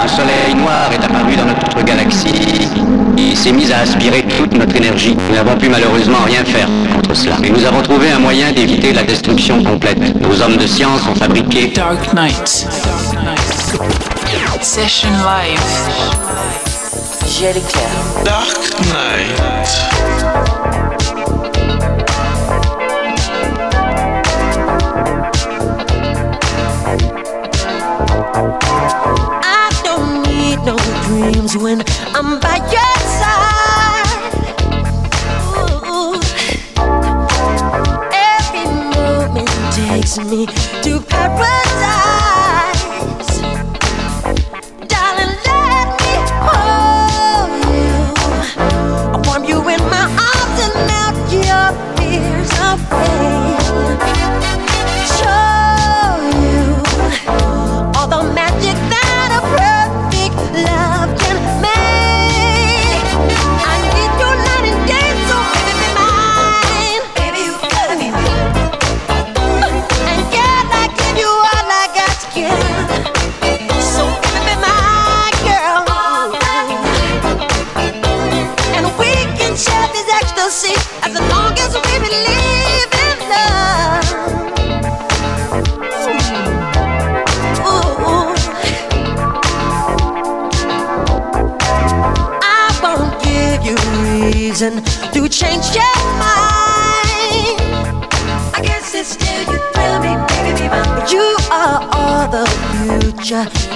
Un soleil noir est apparu dans notre galaxie et s'est mis à aspirer toute notre énergie. Nous n'avons pu malheureusement rien faire contre cela. Mais nous avons trouvé un moyen d'éviter la destruction complète. Nos hommes de science ont fabriqué Dark Knight. Session Live. J'ai l'éclair. Dark Knight. happens when I'm by your side. Ooh. Every moment takes me. 着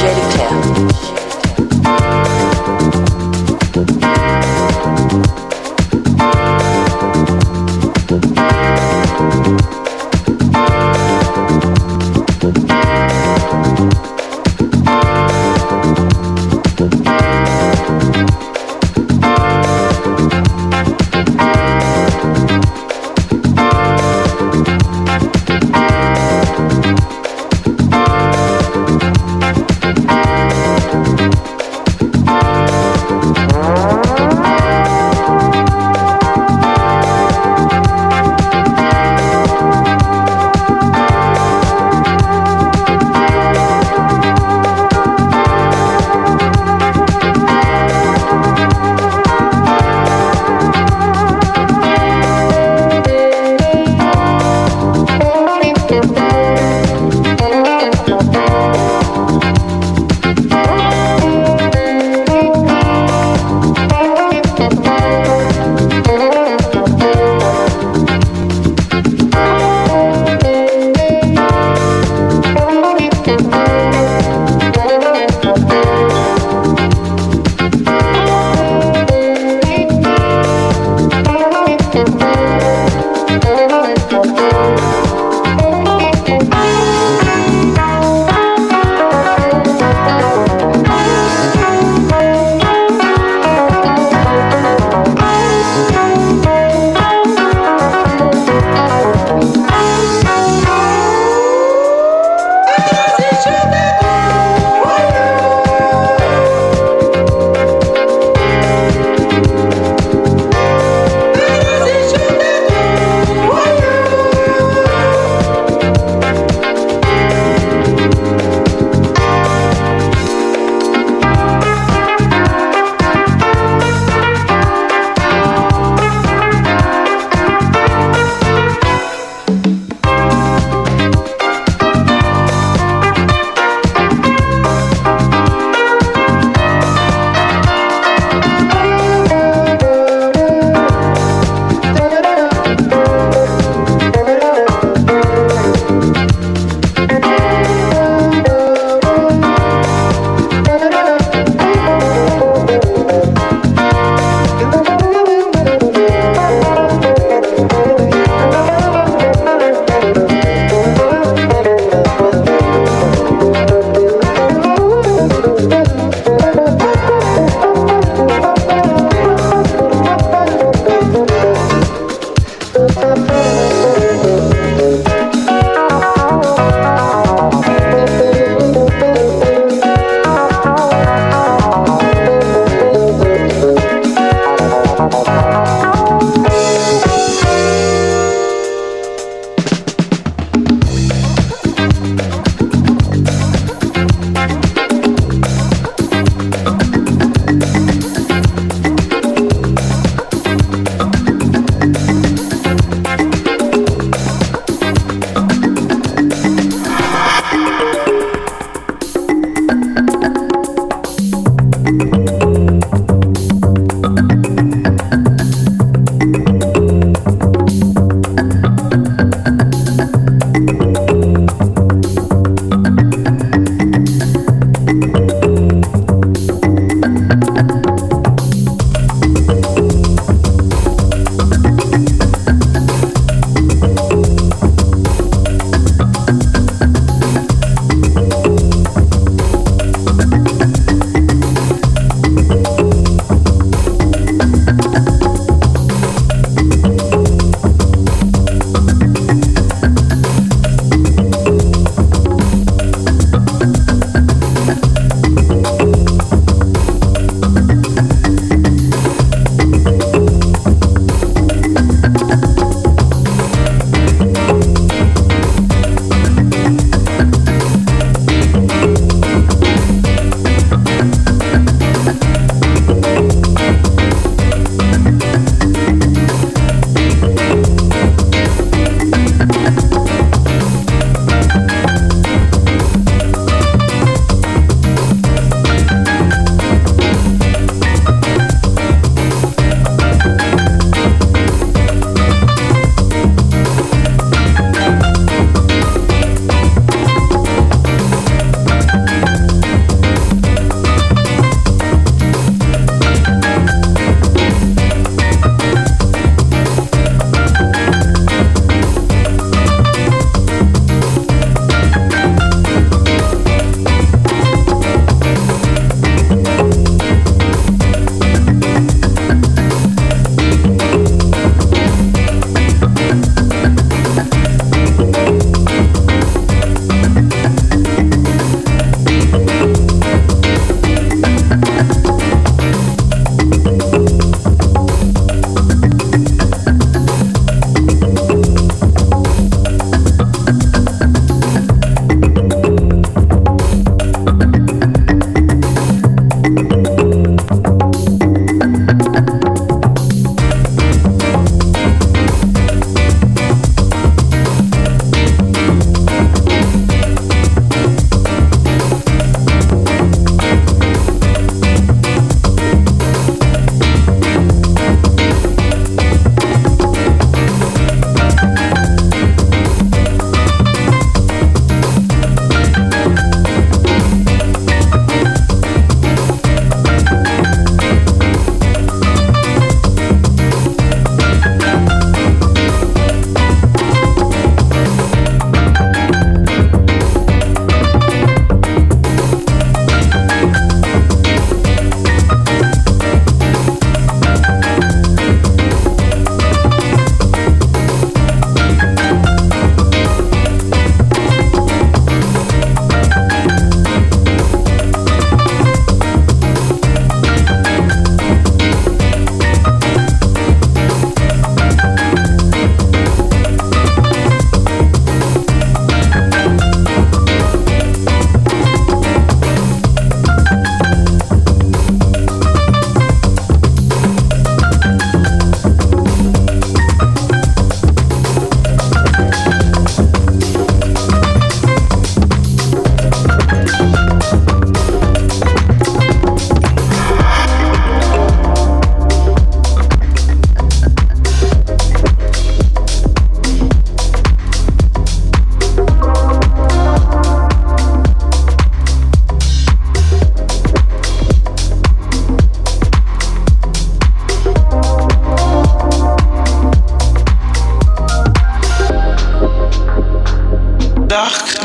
Angélica.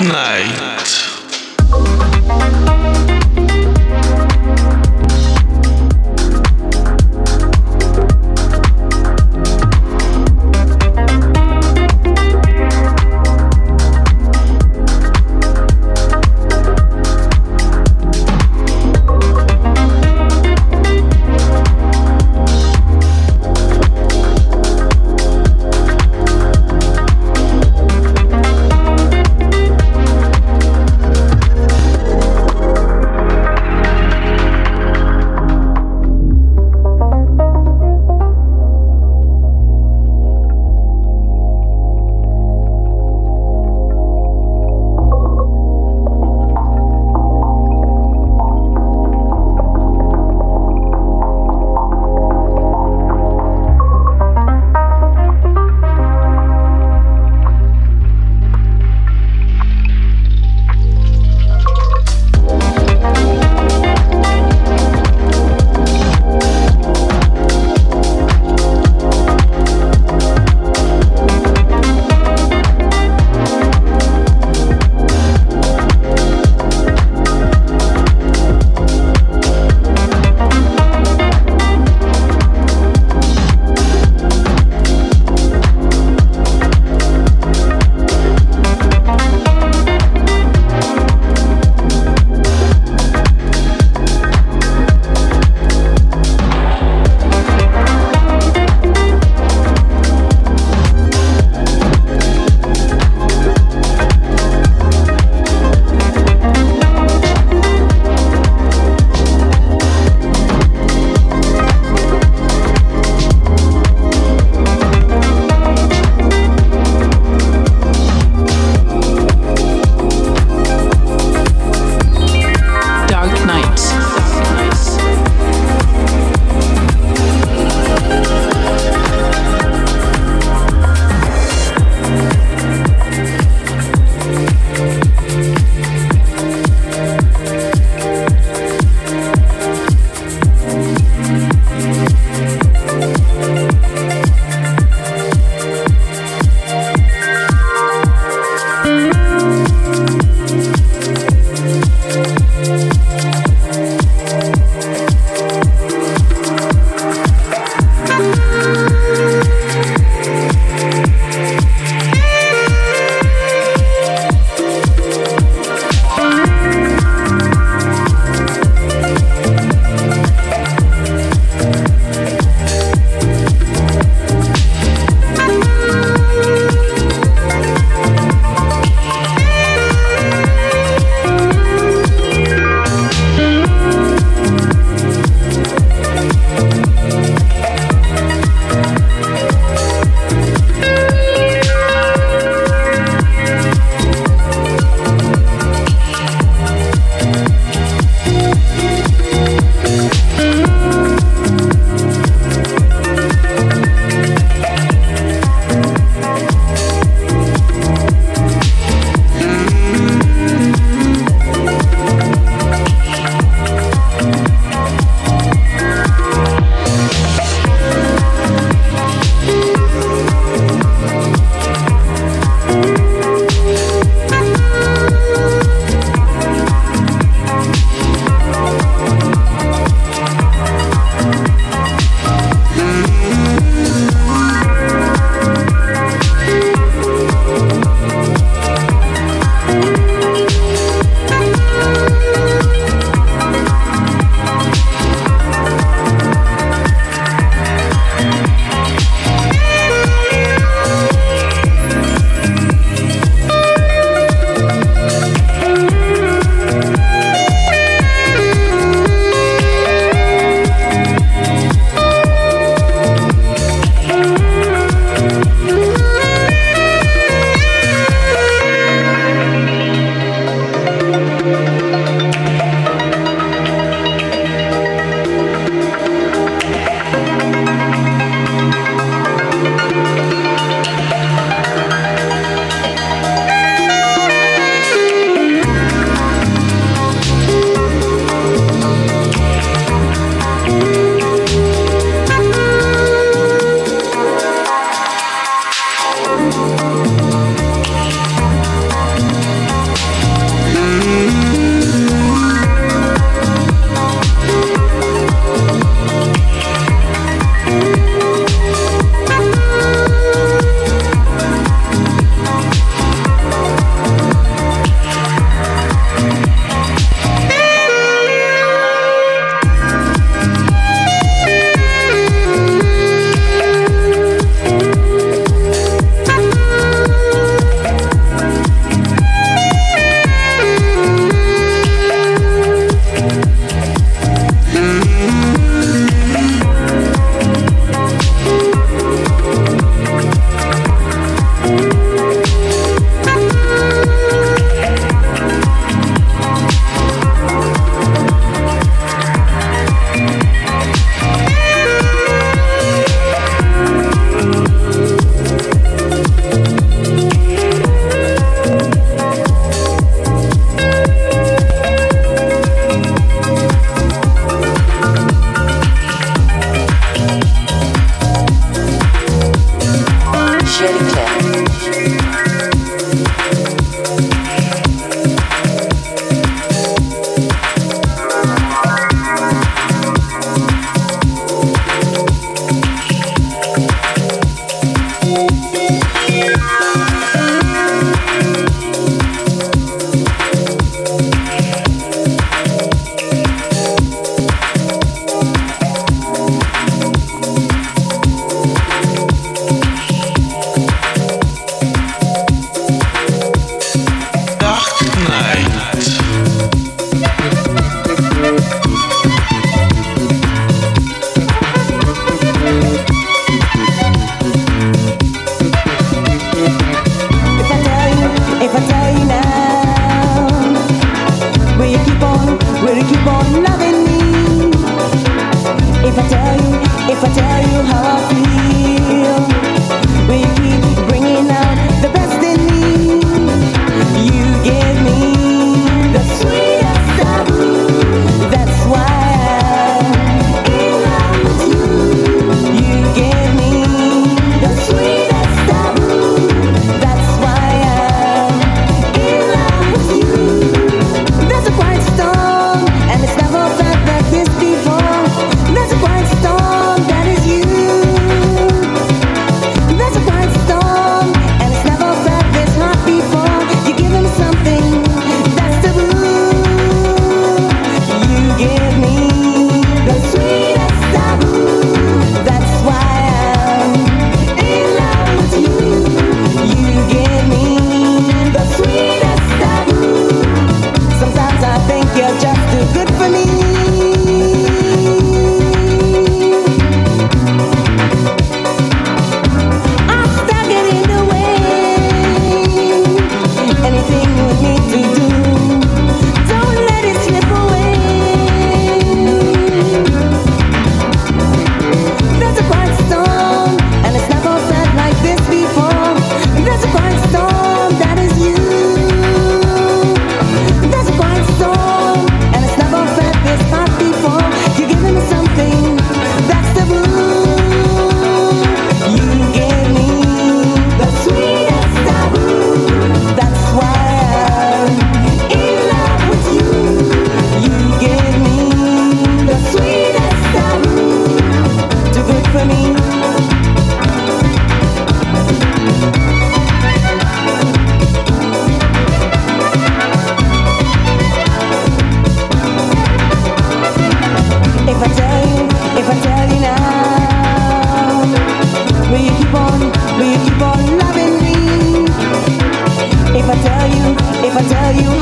Nein.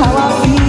how I feel.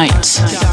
night.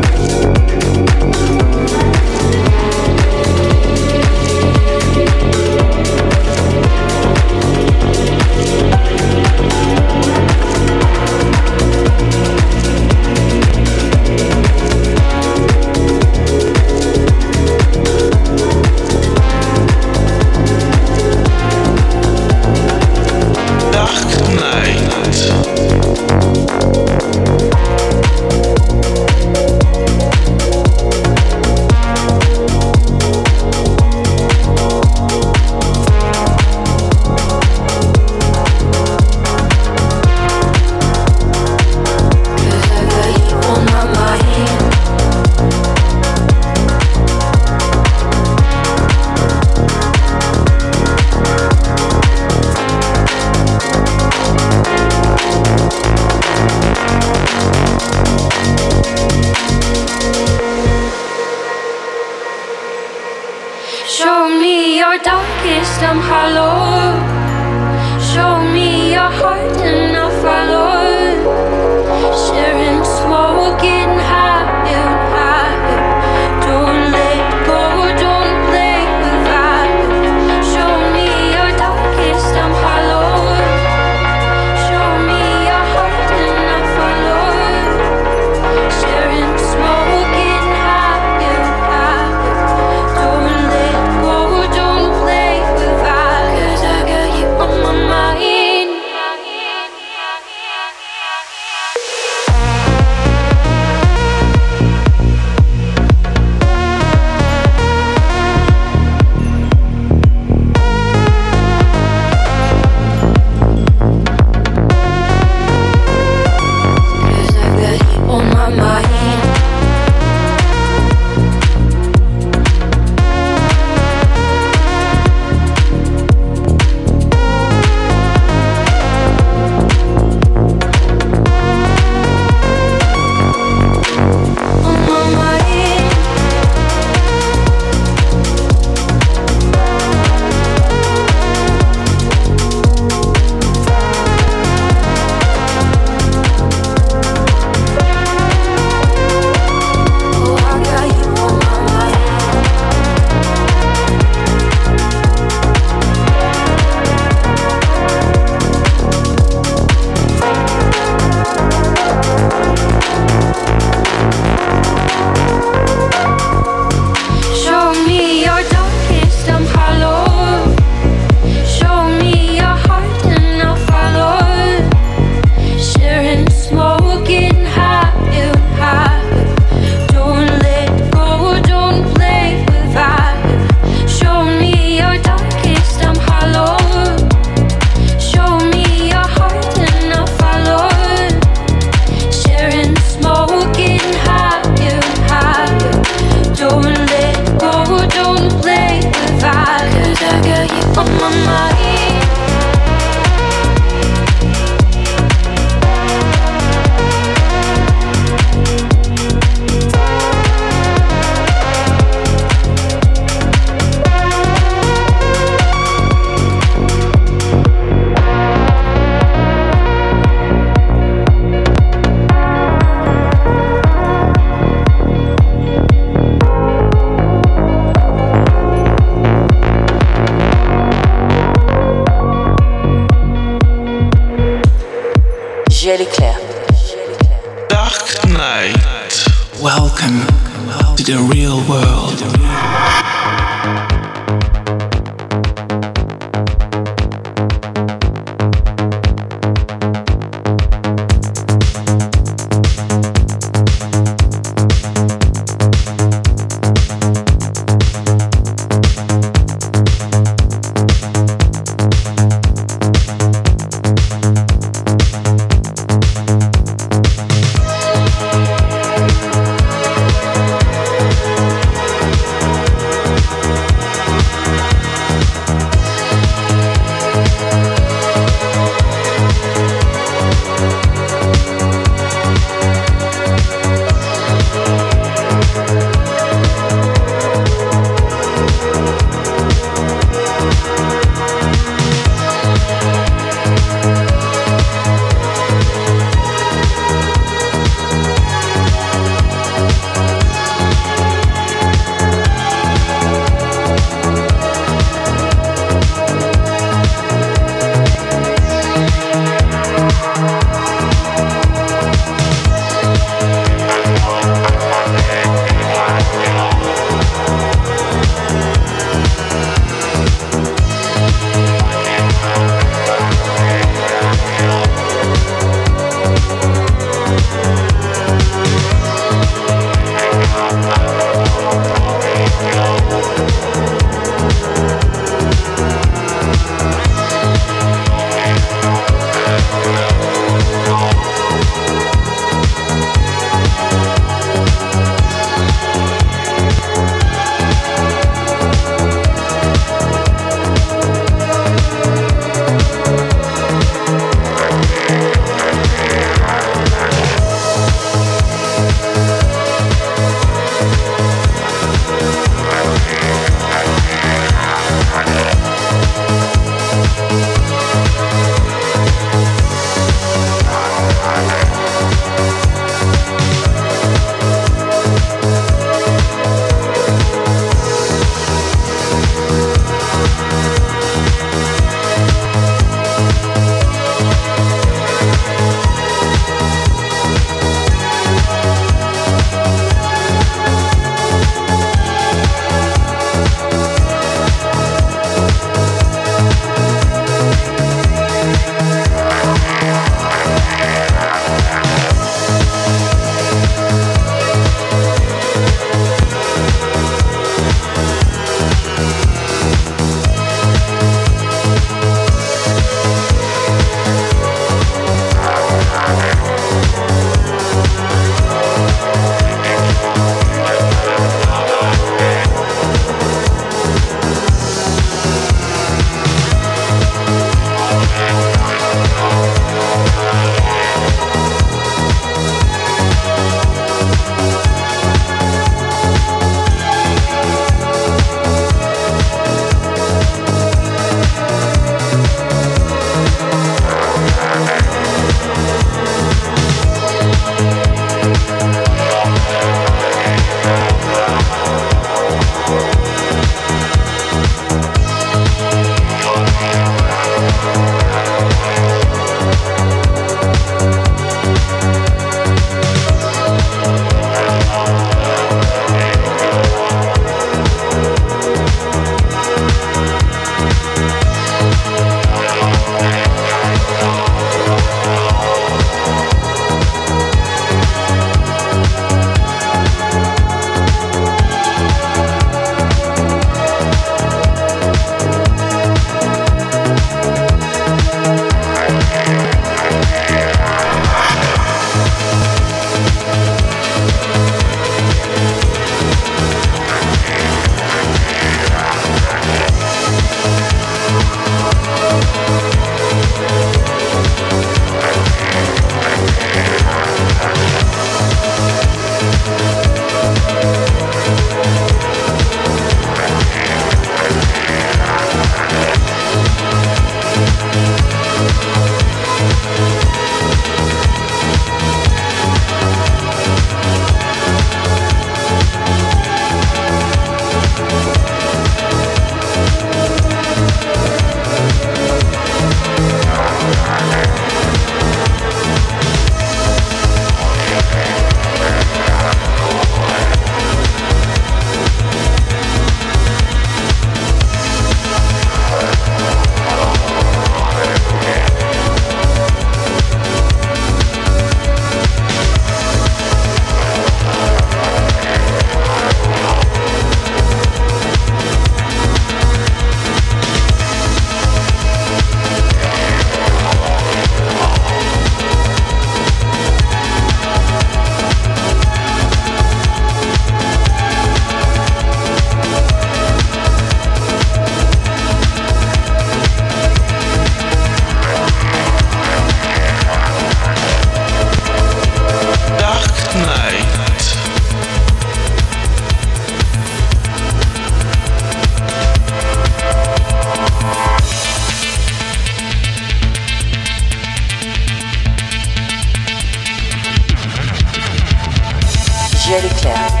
Jellycat.